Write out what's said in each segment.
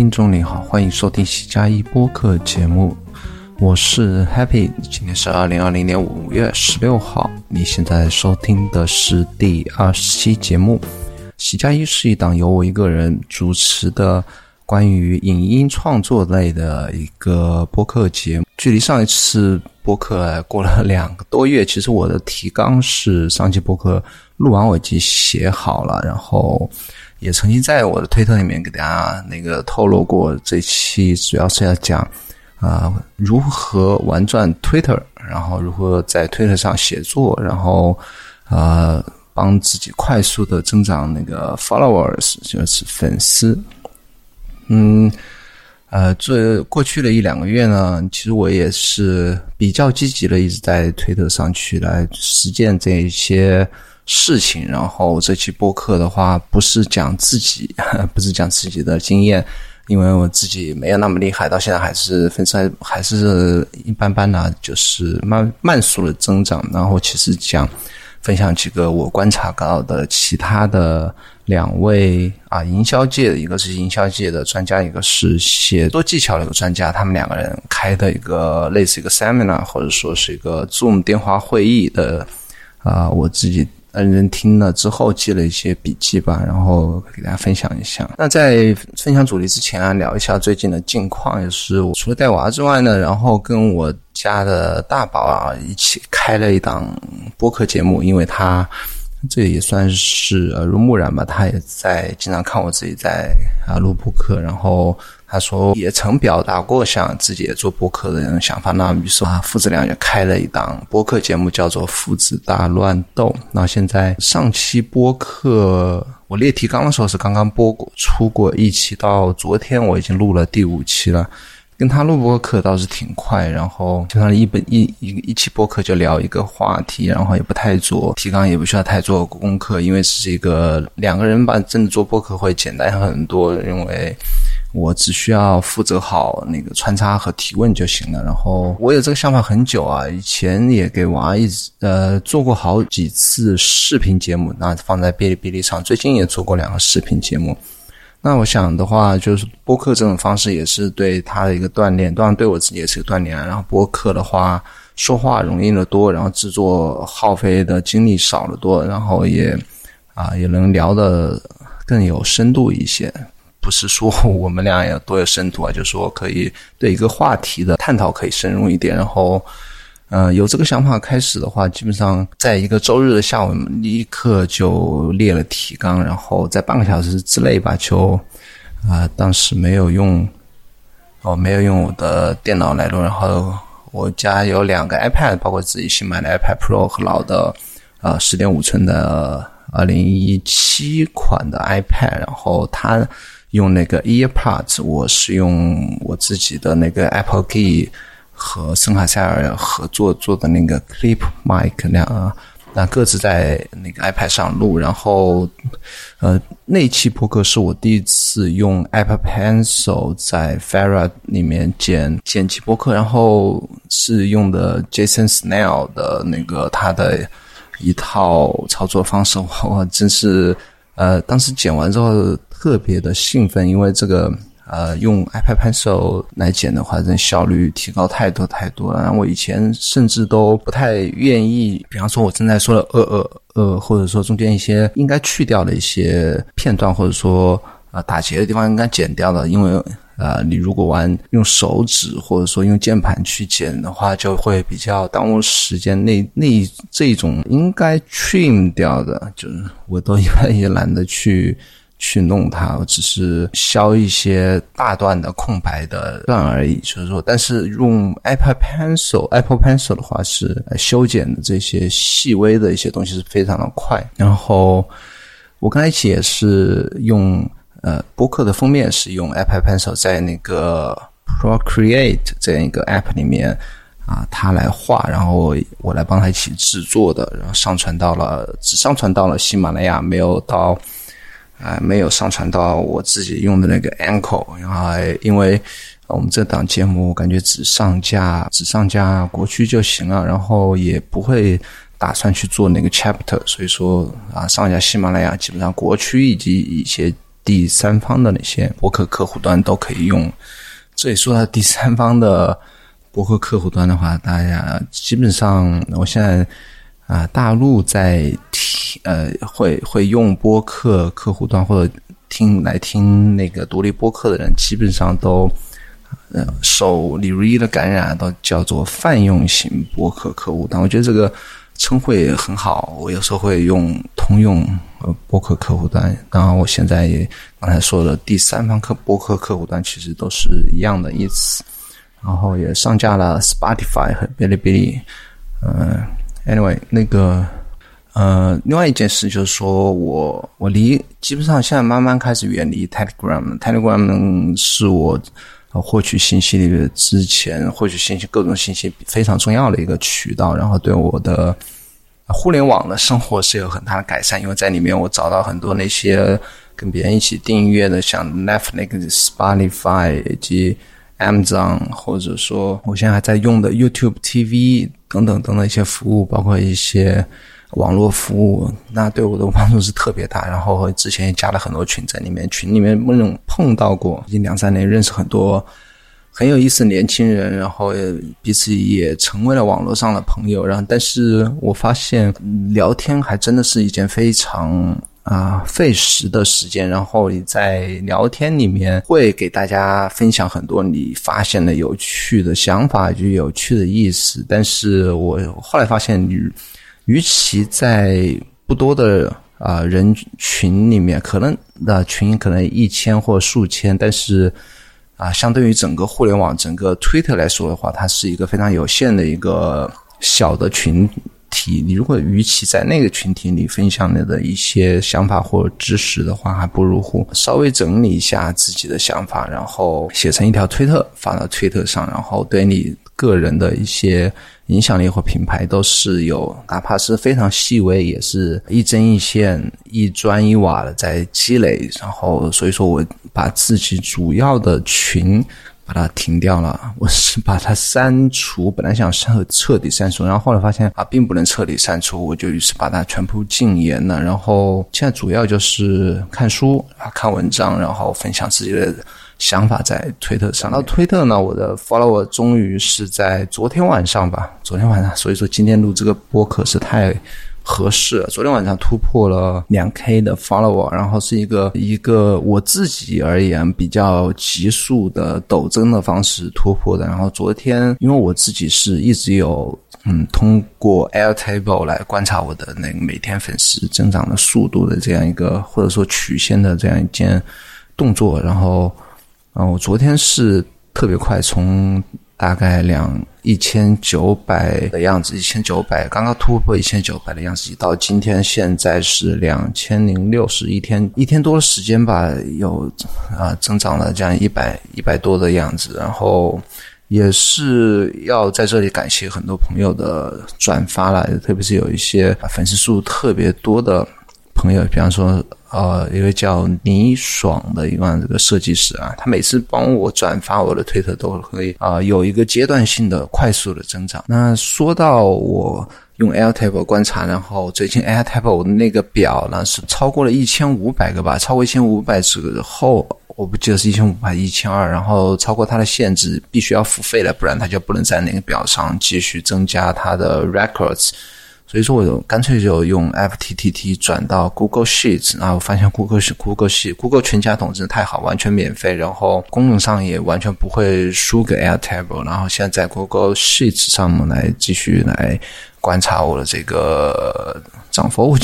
听众你好，欢迎收听喜加一播客节目，我是 Happy，今天是二零二零年五月十六号，你现在收听的是第二十期节目。喜加一是一档由我一个人主持的关于影音创作类的一个播客节目。距离上一次播客过了两个多月，其实我的提纲是上期播客录完我已经写好了，然后。也曾经在我的推特里面给大家那个透露过，这期主要是要讲啊如何玩转 Twitter，然后如何在 Twitter 上写作，然后啊帮自己快速的增长那个 followers，就是粉丝。嗯，呃，这过去的一两个月呢，其实我也是比较积极的，一直在推特上去来实践这一些。事情，然后这期播客的话，不是讲自己，不是讲自己的经验，因为我自己没有那么厉害，到现在还是分散，还是一般般的，就是慢慢速的增长。然后其实讲分享几个我观察到的其他的两位啊，营销界的一个是营销界的专家，一个是写作技巧的一个专家，他们两个人开的一个类似一个 seminar 或者说是一个 Zoom 电话会议的啊，我自己。嗯，人听了之后记了一些笔记吧，然后给大家分享一下。那在分享主题之前啊，聊一下最近的近况。也是我除了带娃之外呢，然后跟我家的大宝啊一起开了一档播客节目，因为他这也算是耳濡目染吧，他也在经常看我自己在啊录播客，然后。他说也曾表达过想自己也做播客的想法，那于是啊，父子俩就开了一档播客节目，叫做《父子大乱斗》。那现在上期播客我列提纲的时候是刚刚播过出过一期，到昨天我已经录了第五期了。跟他录播客倒是挺快，然后就他一本一一一期播客就聊一个话题，然后也不太做提纲，也不需要太做功课，因为是一个两个人吧，真的做播客会简单很多，因为。我只需要负责好那个穿插和提问就行了。然后我有这个想法很久啊，以前也给娃一直呃做过好几次视频节目，那放在哔哩哔哩上。最近也做过两个视频节目。那我想的话，就是播客这种方式也是对他的一个锻炼，当然对我自己也是个锻炼。然后播客的话，说话容易的多，然后制作耗费的精力少得多，然后也啊也能聊得更有深度一些。不是说我们俩有多有深度啊，就是说可以对一个话题的探讨可以深入一点。然后，嗯，有这个想法开始的话，基本上在一个周日的下午立刻就列了提纲，然后在半个小时之内吧，就啊，当时没有用哦，没有用我的电脑来录。然后我家有两个 iPad，包括自己新买的 iPad Pro 和老的呃十点五寸的二零一七款的 iPad，然后它。用那个 EarPods，我是用我自己的那个 Apple Key 和森海塞尔合作做的那个 Clip Mic 两，那各自在那个 iPad 上录。然后，呃，那期播客是我第一次用 Apple Pencil 在 Ferra 里面剪剪辑播客，然后是用的 Jason Snell 的那个他的一套操作方式，我真是呃，当时剪完之后。特别的兴奋，因为这个呃，用 iPad Pencil 来剪的话，这效率提高太多太多了。我以前甚至都不太愿意，比方说我正在说的呃呃呃，或者说中间一些应该去掉的一些片段，或者说啊打结的地方应该剪掉的，因为。啊，你如果玩用手指或者说用键盘去剪的话，就会比较耽误时间。那那这种应该 trim 掉的，就是我都一般也懒得去。去弄它，我只是消一些大段的空白的段而已。就是说，但是用 Apple Pencil、Apple Pencil 的话，是修剪的这些细微的一些东西是非常的快。然后我刚才一起也是用呃，播客的封面是用 Apple Pencil 在那个 Procreate 这样一个 App 里面啊，他来画，然后我来帮他一起制作的，然后上传到了，只上传到了喜马拉雅，没有到。啊，没有上传到我自己用的那个 Anchor，然后因为我们这档节目感觉只上架只上架国区就行了，然后也不会打算去做那个 Chapter，所以说啊，上架喜马拉雅基本上国区以及一些第三方的那些博客客户端都可以用。这里说到第三方的博客客户端的话，大家基本上我现在啊，大陆在听呃会会用播客客户端或者听来听那个独立播客的人，基本上都呃受李如一的感染，都叫做泛用型播客客户端。我觉得这个。称呼也很好，我有时候会用通用呃播客客户端，然后我现在也刚才说的第三方客播客客户端其实都是一样的意思，然后也上架了 Spotify 和哔哩哔哩，嗯，anyway 那个呃，另外一件事就是说我我离基本上现在慢慢开始远离 Telegram，Telegram 是我。获取信息的之前，获取信息各种信息非常重要的一个渠道，然后对我的互联网的生活是有很大的改善，因为在里面我找到很多那些跟别人一起订阅的，像 Netflix、Spotify 以及 Amazon，或者说我现在还在用的 YouTube TV 等等等等一些服务，包括一些。网络服务那对我的帮助是特别大，然后之前也加了很多群在里面，群里面那种碰到过，已经两三年认识很多很有意思的年轻人，然后彼此也成为了网络上的朋友。然后，但是我发现聊天还真的是一件非常啊费时的时间。然后你在聊天里面会给大家分享很多你发现的有趣的想法，就有趣的意思。但是我后来发现你。与其在不多的啊人群里面，可能的群可能一千或数千，但是啊，相对于整个互联网、整个 Twitter 来说的话，它是一个非常有限的一个小的群体。你如果与其在那个群体里分享你的一些想法或知识的话，还不如稍微整理一下自己的想法，然后写成一条推特发到推特上，然后对你个人的一些。影响力或品牌都是有，哪怕是非常细微，也是一针一线、一砖一瓦的在积累。然后，所以说我把自己主要的群把它停掉了，我是把它删除。本来想彻彻底删除，然后后来发现啊，并不能彻底删除，我就于是把它全部禁言了。然后现在主要就是看书啊、看文章，然后分享自己的。想法在推特上，那推特呢，我的 follower 终于是在昨天晚上吧，昨天晚上，所以说今天录这个播客是太合适。昨天晚上突破了两 K 的 follower，然后是一个一个我自己而言比较急速的陡增的方式突破的。然后昨天，因为我自己是一直有嗯通过 Airtable 来观察我的那个每天粉丝增长的速度的这样一个或者说曲线的这样一件动作，然后。啊，我昨天是特别快，从大概两一千九百的样子，一千九百刚刚突破一千九百的样子，到今天现在是两千零六十一天，一天多的时间吧，有啊增长了这样一百一百多的样子，然后也是要在这里感谢很多朋友的转发了，特别是有一些粉丝数特别多的朋友，比方说。呃，一位叫倪爽的一位这个设计师啊，他每次帮我转发我的推特都可以啊，有一个阶段性的快速的增长。那说到我用 Airtable 观察，然后最近 Airtable 那个表呢是超过了一千五百个吧，超过一千五百之后，我不记得是一千五百一千二，然后超过它的限制，必须要付费了，不然它就不能在那个表上继续增加它的 records。所以说，我干脆就用 F T T T 转到 Google Sheets，然后发现 Google 是 Google 系 Google 全家桶真的太好，完全免费，然后功能上也完全不会输给 Airtable。然后现在在 Google Sheets 上面来继续来观察我的这个涨幅。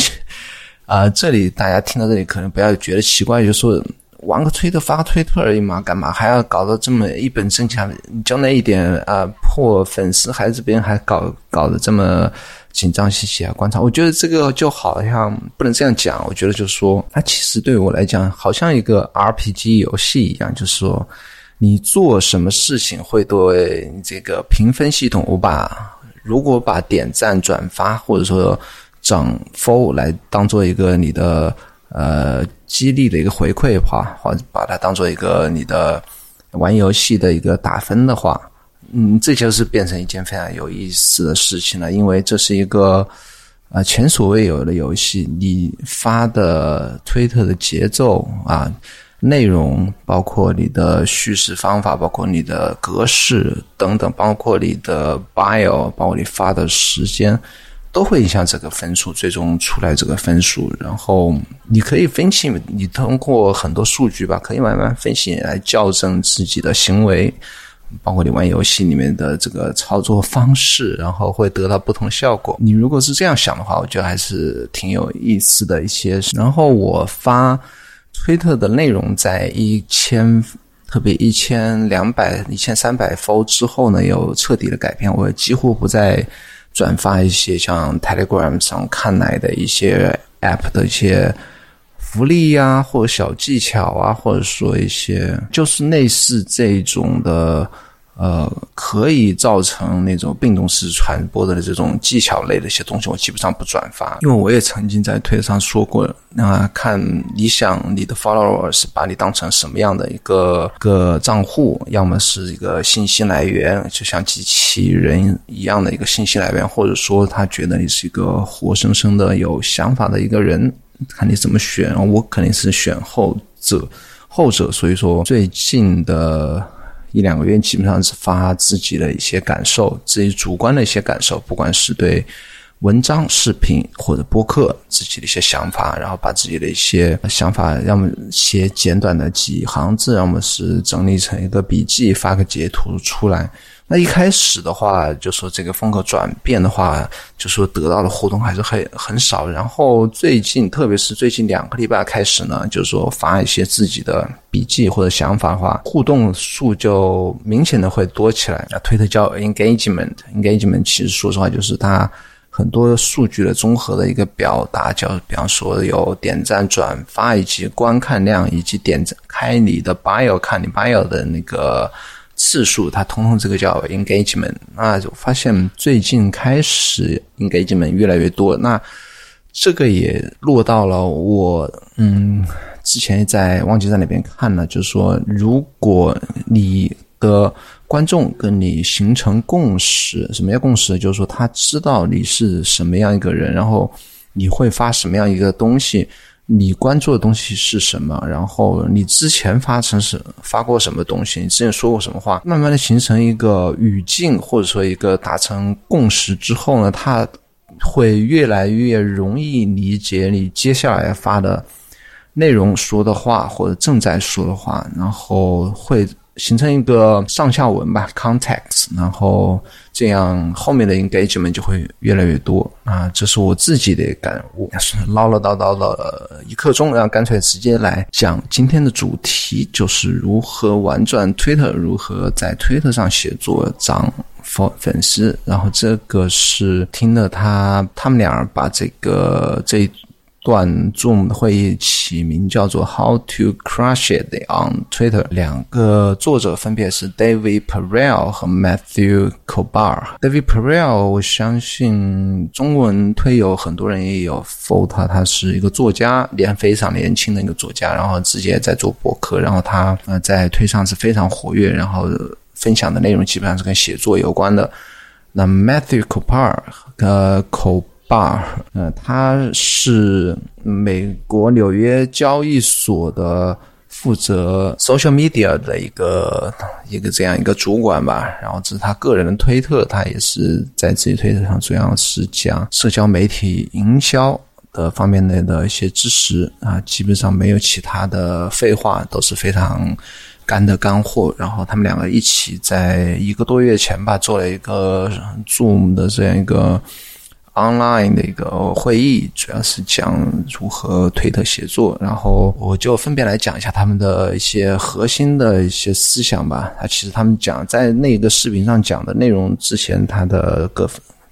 啊，这里大家听到这里可能不要觉得奇怪，就说玩个推特发个推特而已嘛，干嘛还要搞得这么一本正经？就那一点啊破粉丝，还是别人还搞搞得这么。紧张兮兮啊！观察，我觉得这个就好像不能这样讲。我觉得就是说，它其实对我来讲，好像一个 RPG 游戏一样，就是说，你做什么事情会对这个评分系统，我把如果把点赞、转发或者说涨 f 来当做一个你的呃激励的一个回馈的话，或者把它当做一个你的玩游戏的一个打分的话。嗯，这就是变成一件非常有意思的事情了，因为这是一个啊前所未有的游戏。你发的推特的节奏啊。内容包括你的叙事方法，包括你的格式等等，包括你的 bio，包括你发的时间，都会影响这个分数，最终出来这个分数。然后你可以分析，你通过很多数据吧，可以慢慢分析来校正自己的行为，包括你玩游戏里面的这个操作方式，然后会得到不同效果。你如果是这样想的话，我觉得还是挺有意思的一些。然后我发。推特的内容在一千，特别一千两百、一千三百 f 之后呢，有彻底的改变。我几乎不再转发一些像 Telegram 上看来的一些 App 的一些福利呀，或者小技巧啊，或者说一些就是类似这种的。呃，可以造成那种病毒式传播的这种技巧类的一些东西，我基本上不转发，因为我也曾经在推特上说过，那看你想你的 followers 把你当成什么样的一个个账户，要么是一个信息来源，就像机器人一样的一个信息来源，或者说他觉得你是一个活生生的有想法的一个人，看你怎么选。我肯定是选后者，后者。所以说最近的。一两个月基本上是发自己的一些感受，自己主观的一些感受，不管是对文章、视频或者播客自己的一些想法，然后把自己的一些想法，要么写简短的几行字，要么是整理成一个笔记，发个截图出来。那一开始的话，就说这个风格转变的话，就说得到的互动还是很很少。然后最近，特别是最近两个礼拜开始呢，就是说发一些自己的笔记或者想法的话，互动数就明显的会多起来。那推特叫 engagement，engagement 其实说实话就是它很多数据的综合的一个表达，叫比方说有点赞、转发以及观看量，以及点开你的 bio 看你 bio 的那个。次数，它通通这个叫 engagement。那就发现最近开始 engagement 越来越多。那这个也落到了我，嗯，之前在忘记在哪边看了，就是说，如果你的观众跟你形成共识，什么叫共识？就是说，他知道你是什么样一个人，然后你会发什么样一个东西。你关注的东西是什么？然后你之前发生什发过什么东西？你之前说过什么话？慢慢的形成一个语境，或者说一个达成共识之后呢，它会越来越容易理解你接下来发的内容说的话，或者正在说的话，然后会。形成一个上下文吧，context，然后这样后面的 engagement 就会越来越多啊，这是我自己的感悟。唠唠叨叨了一刻钟，然后干脆直接来讲今天的主题，就是如何玩转 Twitter，如何在 Twitter 上写作涨粉粉丝。然后这个是听了他他们俩把这个这。段 Zoom 的会议起名叫做 “How to Crush It on Twitter”。两个作者分别是 David Perel 和 Matthew Kobar。David Perel，我相信中文推友很多人也有 follow 他，他是一个作家，年非常年轻的一个作家，然后直接在做博客，然后他呃在推上是非常活跃，然后分享的内容基本上是跟写作有关的。那 Matthew Kobar，呃，Ko。Bar，呃，他是美国纽约交易所的负责 social media 的一个一个这样一个主管吧。然后这是他个人的推特，他也是在自己推特上主要是讲社交媒体营销的方面内的一些知识啊，基本上没有其他的废话，都是非常干的干货。然后他们两个一起在一个多月前吧，做了一个 Zoom 的这样一个。Online 的一个会议，主要是讲如何推特写作，然后我就分别来讲一下他们的一些核心的一些思想吧。啊，其实他们讲在那个视频上讲的内容之前，他的各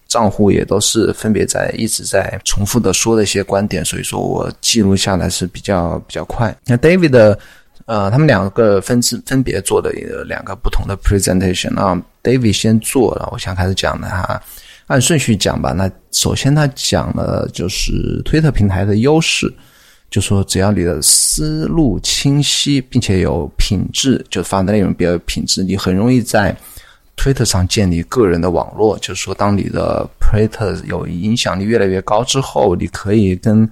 账户也都是分别在一直在重复的说的一些观点，所以说我记录下来是比较比较快。那 David，的呃，他们两个分分分别做的两个不同的 presentation 啊，David 先做了，我想开始讲的哈。按顺序讲吧。那首先他讲了就是推特平台的优势，就说只要你的思路清晰，并且有品质，就发的内容比较有品质，你很容易在推特上建立个人的网络，就是说，当你的推特有影响力越来越高之后，你可以跟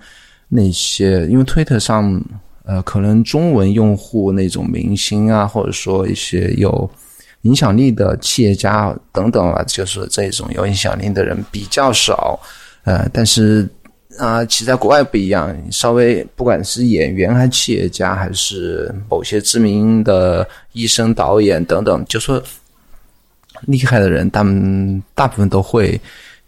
那些因为推特上呃，可能中文用户那种明星啊，或者说一些有影响力的企业家等等啊，就是这种有影响力的人比较少，呃，但是。啊，其实在国外不一样，稍微不管是演员还是企业家，还是某些知名的医生、导演等等，就说厉害的人，他们大部分都会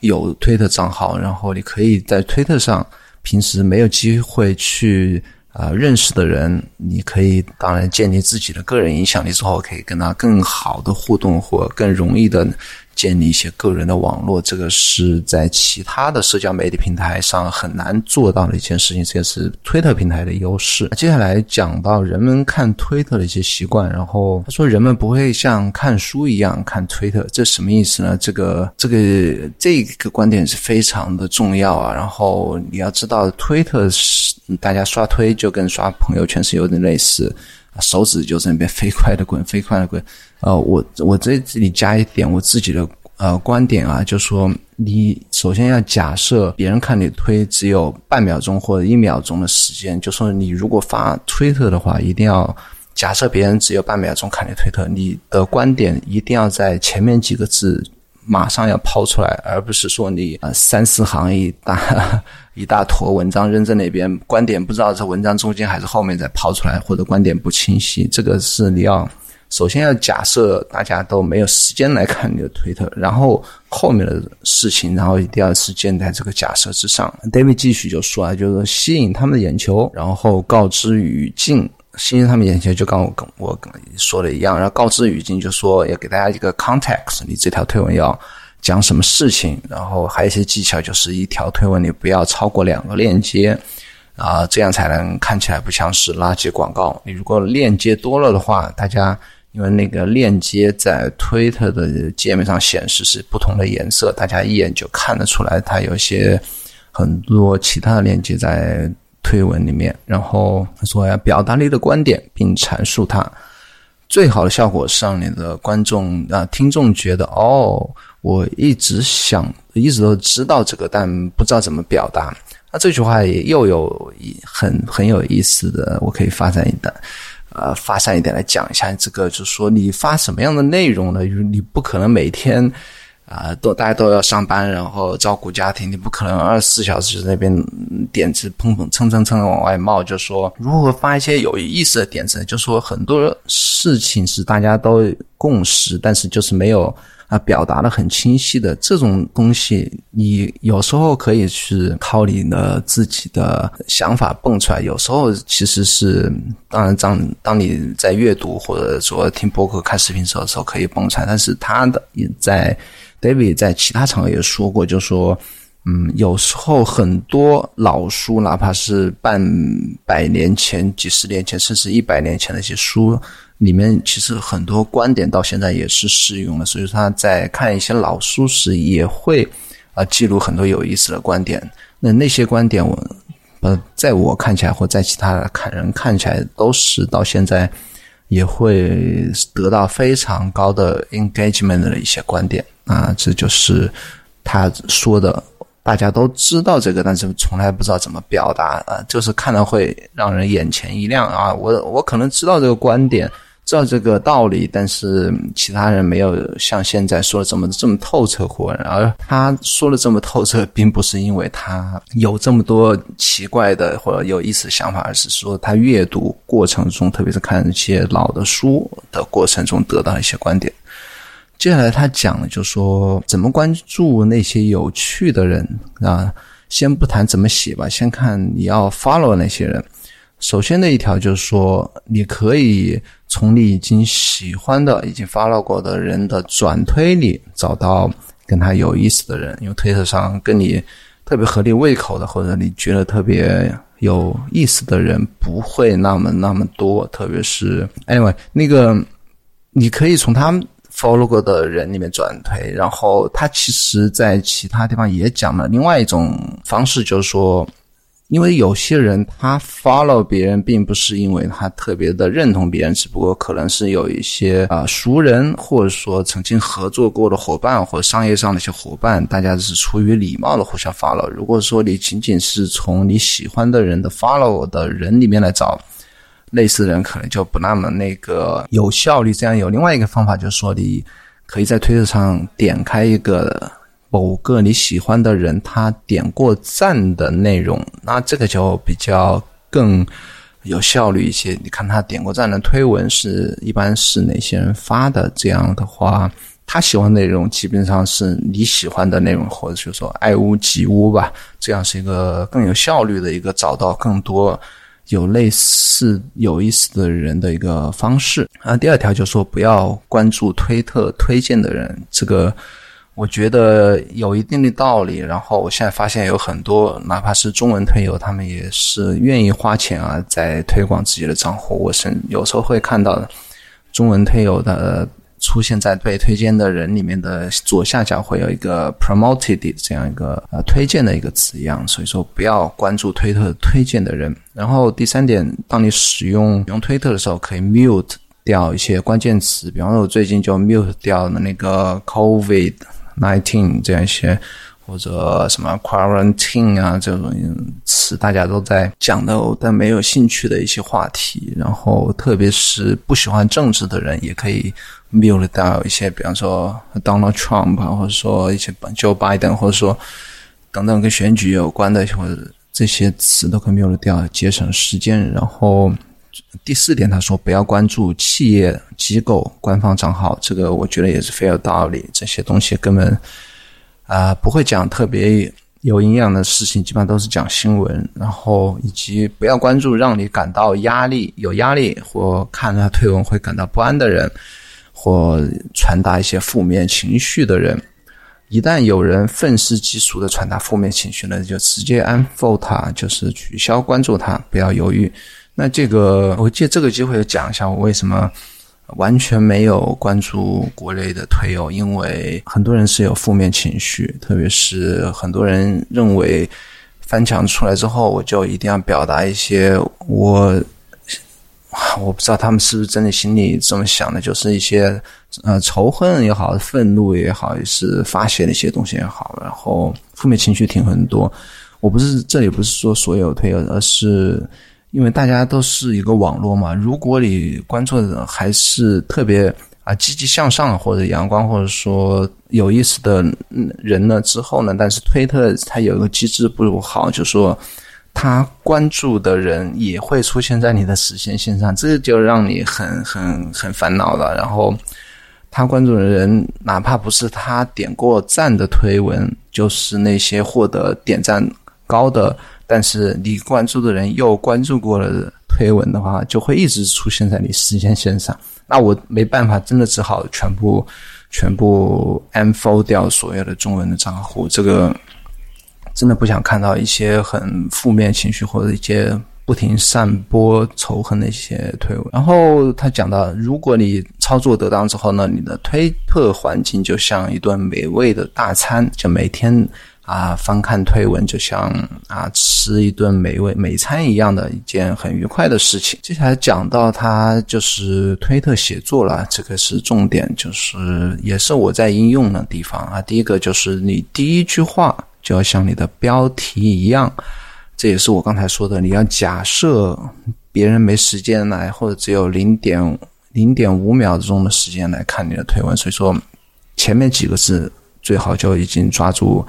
有推特账号，然后你可以在推特上，平时没有机会去啊认识的人，你可以当然建立自己的个人影响力之后，可以跟他更好的互动，或更容易的。建立一些个人的网络，这个是在其他的社交媒体平台上很难做到的一件事情，这也是推特平台的优势。接下来讲到人们看推特的一些习惯，然后他说人们不会像看书一样看推特，这什么意思呢？这个这个这个观点是非常的重要啊。然后你要知道，推特是大家刷推就跟刷朋友圈是有点类似。手指就在那边飞快的滚，飞快的滚。呃，我我在这里加一点我自己的呃观点啊，就说你首先要假设别人看你推只有半秒钟或者一秒钟的时间，就说你如果发推特的话，一定要假设别人只有半秒钟看你推特，你的观点一定要在前面几个字。马上要抛出来，而不是说你呃三四行一大 一大坨文章扔在那边，观点不知道是文章中间还是后面再抛出来，或者观点不清晰。这个是你要首先要假设大家都没有时间来看你的推特，然后后面的事情，然后一定要是建在这个假设之上。David 继续就说啊，就是吸引他们的眼球，然后告知语境。吸引他们眼前，就刚我跟我跟说的一样，然后告知语境就说要给大家一个 context，你这条推文要讲什么事情，然后还有一些技巧，就是一条推文你不要超过两个链接，啊，这样才能看起来不像是垃圾广告。你如果链接多了的话，大家因为那个链接在推特的界面上显示是不同的颜色，大家一眼就看得出来，它有些很多其他的链接在。推文里面，然后说要表达你的观点并阐述它，最好的效果是让你的观众啊听众觉得哦，我一直想一直都知道这个，但不知道怎么表达。那这句话也又有一很很有意思的，我可以发散一点，呃，发散一点来讲一下这个，就是说你发什么样的内容呢？就是你不可能每天。啊，都大家都要上班，然后照顾家庭，你不可能二十四小时那边点子砰砰蹭蹭蹭的往外冒。就说如何发一些有意思的点子，就说很多事情是大家都共识，但是就是没有啊表达的很清晰的这种东西，你有时候可以去靠你的自己的想法蹦出来，有时候其实是当然当当你在阅读或者说听播客、看视频的时候可以蹦出来，但是他的也在。David 在其他场合也说过，就说，嗯，有时候很多老书，哪怕是半百年前、几十年前，甚至一百年前的一些书，里面其实很多观点到现在也是适用的。所以他在看一些老书时，也会啊记录很多有意思的观点。那那些观点，我呃，在我看起来，或在其他看人看起来，都是到现在也会得到非常高的 engagement 的一些观点。啊，这就是他说的，大家都知道这个，但是从来不知道怎么表达啊，就是看了会让人眼前一亮啊。我我可能知道这个观点，知道这个道理，但是其他人没有像现在说的这么这么透彻过而他说的这么透彻，并不是因为他有这么多奇怪的或者有意思的想法，而是说他阅读过程中，特别是看一些老的书的过程中得到一些观点。接下来他讲了，就说怎么关注那些有趣的人啊。先不谈怎么写吧，先看你要 follow 那些人。首先的一条就是说，你可以从你已经喜欢的、已经 follow 过的人的转推里找到跟他有意思的人，因为推特上跟你特别合你胃口的，或者你觉得特别有意思的人不会那么那么多。特别是 anyway，那个你可以从他们。follow 过的人里面转推，然后他其实在其他地方也讲了另外一种方式，就是说，因为有些人他 follow 别人，并不是因为他特别的认同别人，只不过可能是有一些啊熟人，或者说曾经合作过的伙伴，或商业上的一些伙伴，大家是出于礼貌的互相 follow。如果说你仅仅是从你喜欢的人的 follow 的人里面来找类似的人，可能就不那么那个有效率。这样有另外一个方法，就是说你可以在推特上点开一个。某个你喜欢的人，他点过赞的内容，那这个就比较更有效率一些。你看他点过赞的推文是一般是哪些人发的？这样的话，他喜欢内容基本上是你喜欢的内容，或者就说爱屋及乌吧。这样是一个更有效率的一个找到更多有类似有意思的人的一个方式。啊，第二条就说不要关注推特推荐的人，这个。我觉得有一定的道理，然后我现在发现有很多，哪怕是中文推友，他们也是愿意花钱啊，在推广自己的账户。我是有时候会看到中文推友的出现在被推荐的人里面的左下角会有一个 promoted 这样一个呃推荐的一个字样，所以说不要关注推特推荐的人。然后第三点，当你使用用推特的时候，可以 mute 掉一些关键词，比方说我最近就 mute 掉了那个 covid。Nineteen 这样一些或者什么 quarantine 啊这种词，大家都在讲的，但没有兴趣的一些话题。然后，特别是不喜欢政治的人，也可以 mute 掉一些，比方说 Donald Trump 或者说一些 Joe Biden，或者说等等跟选举有关的或者这些词都可以 mute 掉，节省时间。然后第四点，他说不要关注企业。机构官方账号，这个我觉得也是非常有道理。这些东西根本啊不会讲特别有营养的事情，基本上都是讲新闻。然后以及不要关注让你感到压力、有压力或看他推文会感到不安的人，或传达一些负面情绪的人。一旦有人愤世嫉俗的传达负面情绪呢，就直接 unfollow 他，就是取消关注他，不要犹豫。那这个我借这个机会讲一下，我为什么。完全没有关注国内的推友，因为很多人是有负面情绪，特别是很多人认为翻墙出来之后，我就一定要表达一些我我不知道他们是不是真的心里这么想的，就是一些呃仇恨也好，愤怒也好，也是发泄的一些东西也好，然后负面情绪挺很多。我不是这里不是说所有推友，而是。因为大家都是一个网络嘛，如果你关注的还是特别啊积极向上或者阳光或者说有意思的人呢，之后呢，但是推特它有一个机制不好，就说他关注的人也会出现在你的视线线上，这就让你很很很烦恼了。然后他关注的人，哪怕不是他点过赞的推文，就是那些获得点赞高的。但是你关注的人又关注过了推文的话，就会一直出现在你时间线上。那我没办法，真的只好全部全部 unfollow 掉所有的中文的账户。这个真的不想看到一些很负面情绪或者一些不停散播仇恨的一些推文。然后他讲到，如果你操作得当之后呢，你的推特环境就像一顿美味的大餐，就每天。啊，翻看推文就像啊吃一顿美味美餐一样的一件很愉快的事情。接下来讲到他就是推特写作了，这个是重点，就是也是我在应用的地方啊。第一个就是你第一句话就要像你的标题一样，这也是我刚才说的，你要假设别人没时间来，或者只有零点零点五秒钟的时间来看你的推文，所以说前面几个字最好就已经抓住。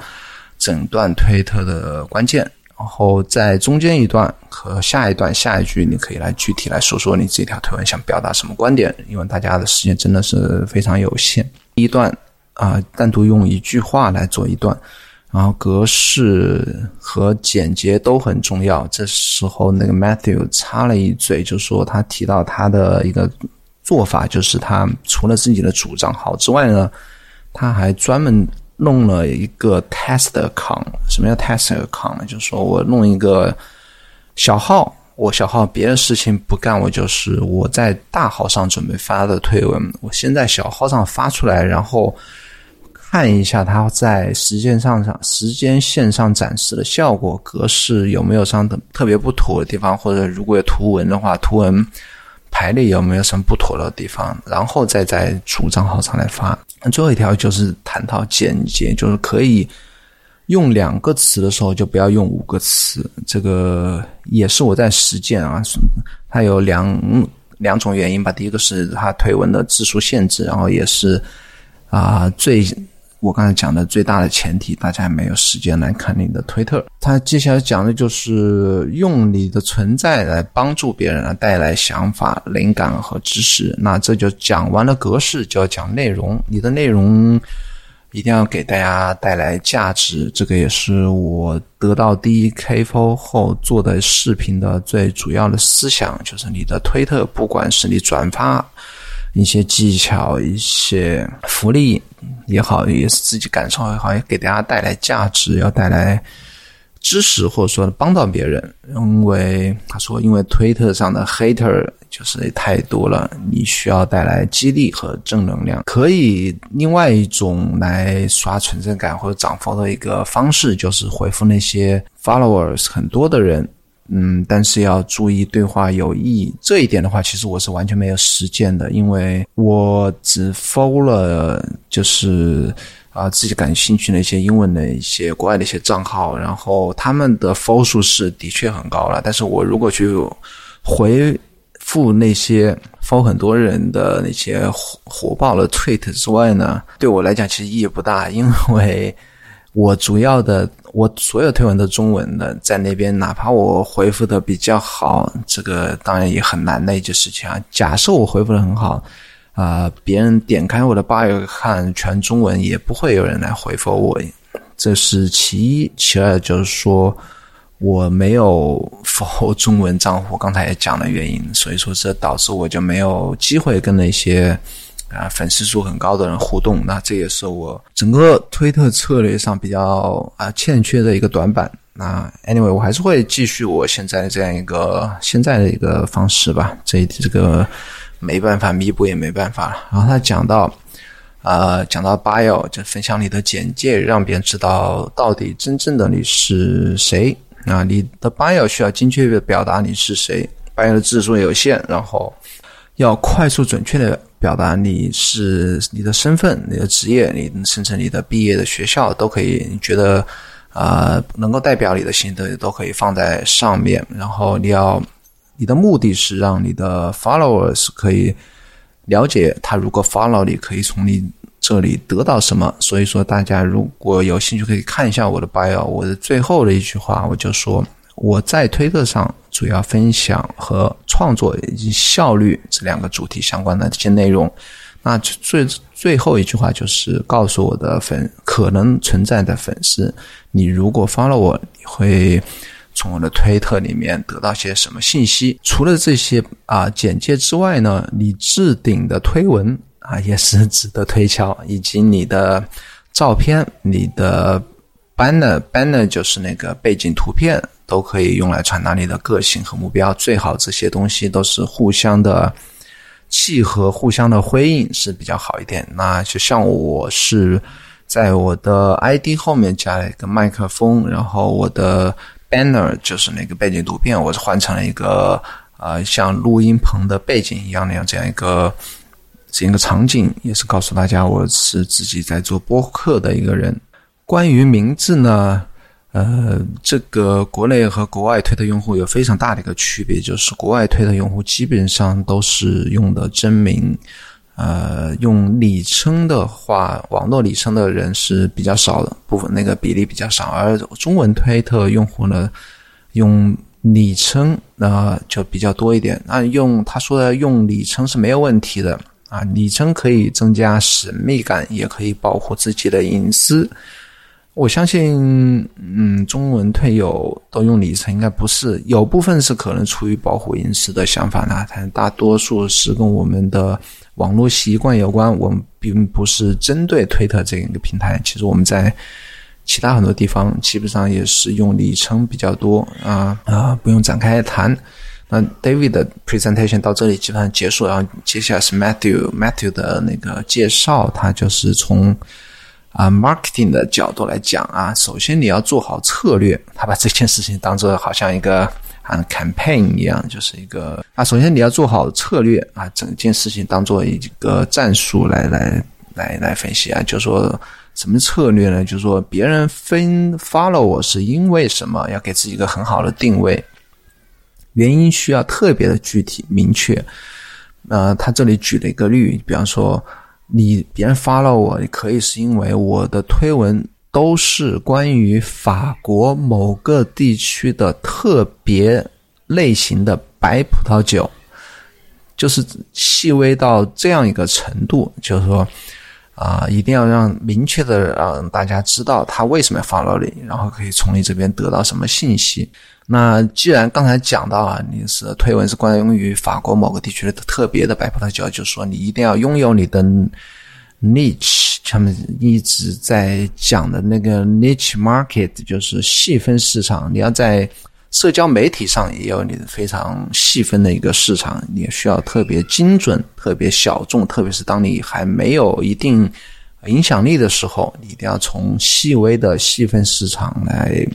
整段推特的关键，然后在中间一段和下一段下一句，你可以来具体来说说你这条推文想表达什么观点，因为大家的时间真的是非常有限。第一段啊，单独用一句话来做一段，然后格式和简洁都很重要。这时候那个 Matthew 插了一嘴，就说他提到他的一个做法，就是他除了自己的主账号之外呢，他还专门。弄了一个 test account，什么叫 test account 呢？就是说我弄一个小号，我小号别的事情不干，我就是我在大号上准备发的推文，我先在小号上发出来，然后看一下它在时间上上时间线上展示的效果格式有没有上的特别不妥的地方，或者如果有图文的话，图文排列有没有什么不妥的地方，然后再在主账号上来发。最后一条就是谈到简洁，就是可以用两个词的时候就不要用五个词，这个也是我在实践啊。它有两两种原因吧，第一个是它推文的字数限制，然后也是啊最。我刚才讲的最大的前提，大家没有时间来看你的推特。他接下来讲的就是用你的存在来帮助别人，来带来想法、灵感和知识。那这就讲完了格式，就要讲内容。你的内容一定要给大家带来价值。这个也是我得到第一 KFO 后做的视频的最主要的思想，就是你的推特，不管是你转发。一些技巧、一些福利也好，也是自己感受也好，也给大家带来价值，要带来知识，或者说帮到别人。因为他说，因为推特上的 hater 就是太多了，你需要带来激励和正能量。可以另外一种来刷存在感或者涨粉的一个方式，就是回复那些 followers 很多的人。嗯，但是要注意对话有意义这一点的话，其实我是完全没有实践的，因为我只 follow 了就是啊自己感兴趣的一些英文的一些国外的一些账号，然后他们的 follow 数是的确很高了，但是我如果去回复那些 follow 很多人的那些火火爆的 tweet 之外呢，对我来讲其实意义不大，因为。我主要的，我所有推文都中文的，在那边，哪怕我回复的比较好，这个当然也很难的一件事情啊。假设我回复的很好，啊，别人点开我的 bio 看全中文，也不会有人来回复我，这是其一。其二就是说，我没有否中文账户，刚才也讲了原因，所以说这导致我就没有机会跟那些。啊，粉丝数很高的人互动，那这也是我整个推特策略上比较啊欠缺的一个短板。那 anyway，我还是会继续我现在这样一个现在的一个方式吧。这这个没办法弥补也没办法了。然后他讲到，呃，讲到 bio 就分享你的简介，让别人知道到底真正的你是谁。啊，你的 bio 需要精确的表达你是谁，bio 的字数有限，然后要快速准确的。表达你是你的身份、你的职业、你甚至你的毕业的学校都可以。你觉得啊，能够代表你的心得都可以放在上面。然后你要你的目的是让你的 followers 可以了解他如果 follow 你，可以从你这里得到什么。所以说，大家如果有兴趣，可以看一下我的 bio。我的最后的一句话，我就说。我在推特上主要分享和创作以及效率这两个主题相关的这些内容。那最最后一句话就是告诉我的粉可能存在的粉丝，你如果 follow 我，你会从我的推特里面得到些什么信息？除了这些啊简介之外呢，你置顶的推文啊也是值得推敲，以及你的照片、你的 banner，banner 就是那个背景图片。都可以用来传达你的个性和目标，最好这些东西都是互相的契合、互相的辉映是比较好一点。那就像我是在我的 ID 后面加了一个麦克风，然后我的 banner 就是那个背景图片，我是换成了一个呃像录音棚的背景一样那样这样一个这样一个场景，也是告诉大家我是自己在做播客的一个人。关于名字呢？呃，这个国内和国外推特用户有非常大的一个区别，就是国外推特用户基本上都是用的真名，呃，用昵称的话，网络昵称的人是比较少的，部分那个比例比较少，而中文推特用户呢，用昵称那就比较多一点。那用他说的用昵称是没有问题的啊，昵称可以增加神秘感，也可以保护自己的隐私。我相信，嗯，中文退友都用里程，应该不是有部分是可能出于保护隐私的想法呢，但大多数是跟我们的网络习惯有关。我们并不是针对推特这样一个平台，其实我们在其他很多地方基本上也是用里程比较多啊啊，不用展开谈。那 David 的 presentation 到这里基本上结束，然后接下来是 Matthew Matthew 的那个介绍，他就是从。啊，marketing 的角度来讲啊，首先你要做好策略。他把这件事情当做好像一个啊 campaign 一样，就是一个啊，首先你要做好策略啊，整件事情当做一个战术来来来来分析啊。就说什么策略呢？就是说别人分 follow 我是因为什么？要给自己一个很好的定位，原因需要特别的具体明确。呃，他这里举了一个例，比方说。你别人发了我，你可以是因为我的推文都是关于法国某个地区的特别类型的白葡萄酒，就是细微到这样一个程度，就是说啊，一定要让明确的让大家知道他为什么要发到你，然后可以从你这边得到什么信息。那既然刚才讲到啊，你是推文是关于法国某个地区的特别的白葡萄酒，就是说你一定要拥有你的 niche，他们一直在讲的那个 niche market，就是细分市场。你要在社交媒体上也有你的非常细分的一个市场，你需要特别精准、特别小众，特别是当你还没有一定影响力的时候，你一定要从细微的细分市场来。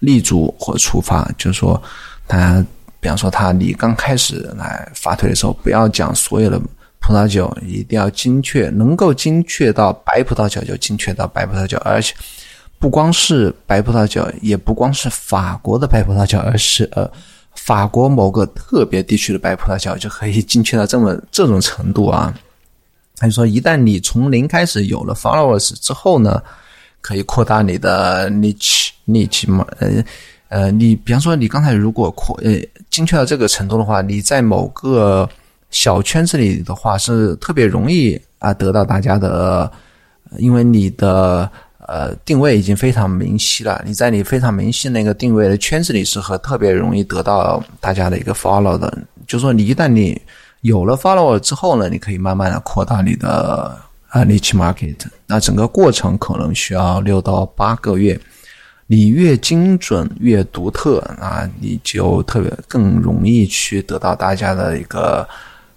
立足或出发，就是说，他比方说他你刚开始来发推的时候，不要讲所有的葡萄酒，一定要精确，能够精确到白葡萄酒就精确到白葡萄酒，而且不光是白葡萄酒，也不光是法国的白葡萄酒，而是呃法国某个特别地区的白葡萄酒就可以精确到这么这种程度啊。他就说，一旦你从零开始有了 followers 之后呢？可以扩大你的 niche niche 嘛？呃呃，你比方说，你刚才如果扩呃精确到这个程度的话，你在某个小圈子里的话，是特别容易啊得到大家的，因为你的呃定位已经非常明晰了。你在你非常明晰那个定位的圈子里，是和特别容易得到大家的一个 follow 的。就说你一旦你有了 follow 之后呢，你可以慢慢的扩大你的。啊，niche market，那整个过程可能需要六到八个月。你越精准越独特啊，你就特别更容易去得到大家的一个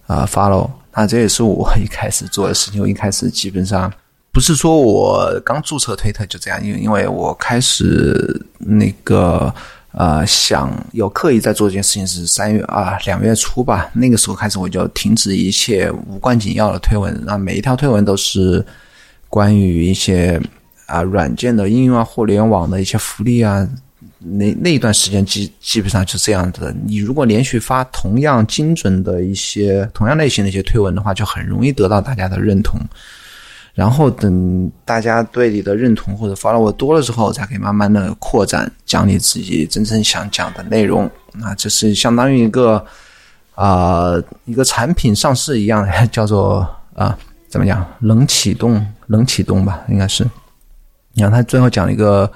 啊 follow。那这也是我一开始做的事情。我一开始基本上不是说我刚注册推特就这样，因为因为我开始那个。呃，想有刻意在做这件事情是三月啊，两月初吧。那个时候开始，我就停止一切无关紧要的推文，那每一条推文都是关于一些啊软件的应用啊、互联网的一些福利啊。那那一段时间基基本上是这样子的。你如果连续发同样精准的一些、同样类型的一些推文的话，就很容易得到大家的认同。然后等大家对你的认同或者 follow 我多了之后，才可以慢慢的扩展，讲你自己真正想讲的内容。那这是相当于一个啊一个产品上市一样，叫做啊怎么讲冷启动冷启动吧，应该是。你看他最后讲了一个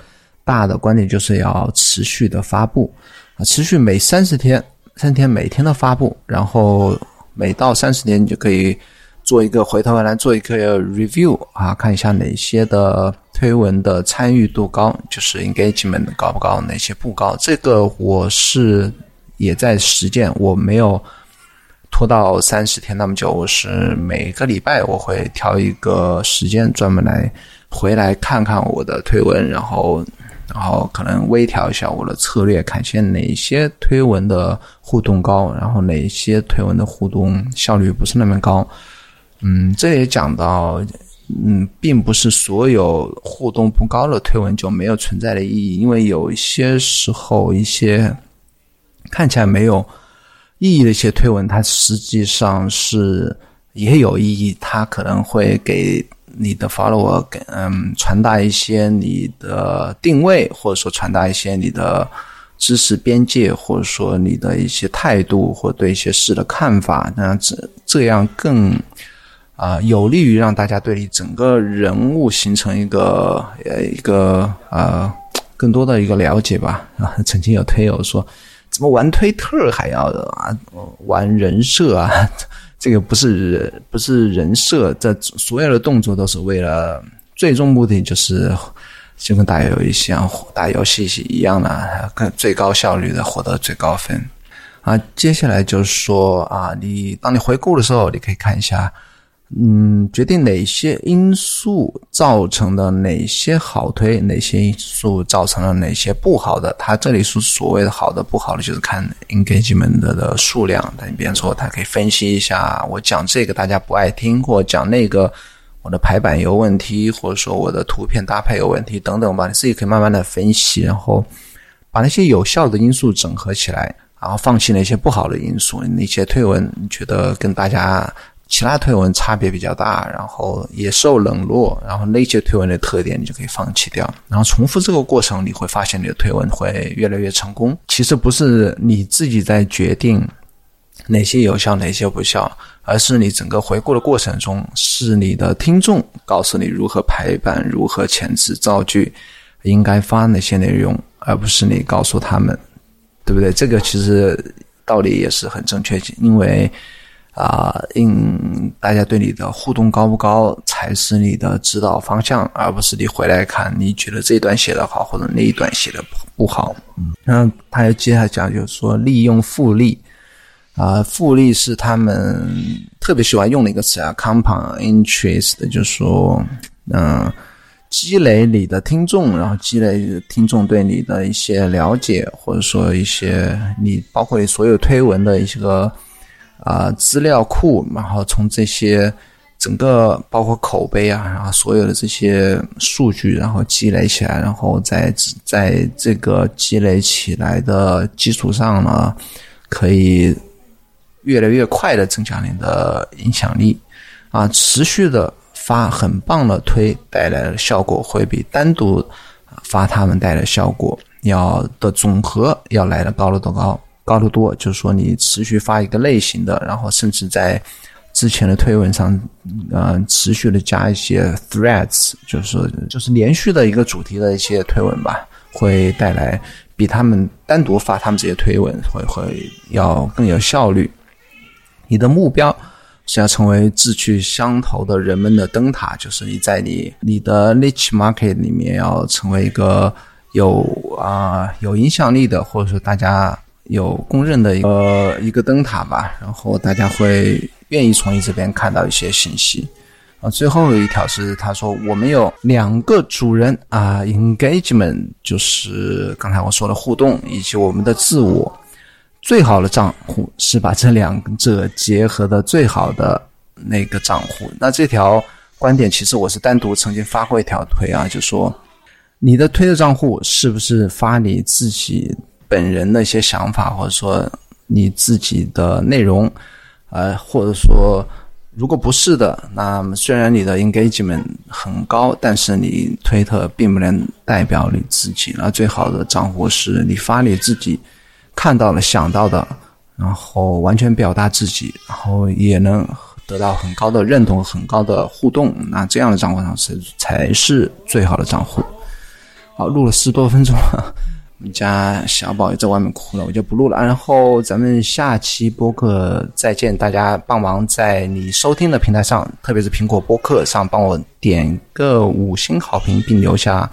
大的观点，就是要持续的发布啊，持续每三十天，三天每天的发布，然后每到三十天你就可以。做一个回头来做一个 review 啊，看一下哪些的推文的参与度高，就是 engagement 高不高，哪些不高。这个我是也在实践，我没有拖到三十天那么久，我是每个礼拜我会挑一个时间专门来回来看看我的推文，然后然后可能微调一下我的策略，看一下哪些推文的互动高，然后哪些推文的互动效率不是那么高。嗯，这也讲到，嗯，并不是所有互动不高的推文就没有存在的意义，因为有一些时候，一些看起来没有意义的一些推文，它实际上是也有意义，它可能会给你的 follower 给嗯传达一些你的定位，或者说传达一些你的知识边界，或者说你的一些态度或对一些事的看法，那这这样更。啊，有利于让大家对你整个人物形成一个呃一个呃更多的一个了解吧。啊，曾经有推友说，怎么玩推特还要啊玩人设啊？这个不是不是人设，这所有的动作都是为了最终目的，就是就跟打游戏一样打游戏一样的，更最高效率的获得最高分。啊，接下来就是说啊，你当你回顾的时候，你可以看一下。嗯，决定哪些因素造成的哪些好推，哪些因素造成了哪些不好的。它这里是所谓的好的、不好的，就是看 engagement 的数量。但比方说，它可以分析一下，我讲这个大家不爱听，或讲那个我的排版有问题，或者说我的图片搭配有问题等等吧。你自己可以慢慢的分析，然后把那些有效的因素整合起来，然后放弃那些不好的因素。那些推文你觉得跟大家。其他推文差别比较大，然后也受冷落，然后那些推文的特点你就可以放弃掉，然后重复这个过程，你会发现你的推文会越来越成功。其实不是你自己在决定哪些有效，哪些不效，而是你整个回顾的过程中，是你的听众告诉你如何排版、如何前置造句，应该发哪些内容，而不是你告诉他们，对不对？这个其实道理也是很正确，因为。啊，因大家对你的互动高不高，才是你的指导方向，而不是你回来看你觉得这一段写的好，或者那一段写的不好。嗯，然后他又接下来讲，就是说利用复利，啊，复利是他们特别喜欢用的一个词啊，compound interest，就是说，嗯，积累你的听众，然后积累听众对你的一些了解，或者说一些你包括你所有推文的一些个。啊，资料库，然后从这些整个包括口碑啊，然后所有的这些数据，然后积累起来，然后在在这个积累起来的基础上呢，可以越来越快的增强你的影响力啊，持续的发很棒的推带来的效果，会比单独发他们带来的效果要的总和要来的高得多高。高得多，就是说你持续发一个类型的，然后甚至在之前的推文上，嗯，持续的加一些 threads，就是说就是连续的一个主题的一些推文吧，会带来比他们单独发他们这些推文会会要更有效率。你的目标是要成为志趣相投的人们的灯塔，就是你在你你的 niche market 里面要成为一个有啊有影响力的，或者说大家。有公认的一个一个灯塔吧，然后大家会愿意从你这边看到一些信息。啊，最后一条是他说我们有两个主人啊，engagement 就是刚才我说的互动以及我们的自我。最好的账户是把这两者结合的最好的那个账户。那这条观点其实我是单独曾经发过一条推啊，就说你的推的账户是不是发你自己？本人的一些想法，或者说你自己的内容，呃，或者说如果不是的，那么虽然你的 engagement 很高，但是你推特并不能代表你自己。那最好的账户是你发你自己看到了、想到的，然后完全表达自己，然后也能得到很高的认同、很高的互动。那这样的账户上是才是最好的账户。好，录了十多分钟了。你家小宝也在外面哭了，我就不录了。然后咱们下期播客再见，大家帮忙在你收听的平台上，特别是苹果播客上，帮我点个五星好评，并留下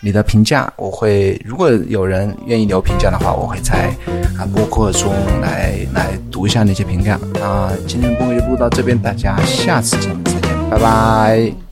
你的评价。我会如果有人愿意留评价的话，我会在啊播客中来来读一下那些评价。那今天播客就录到这边，大家下次节目再见，拜拜。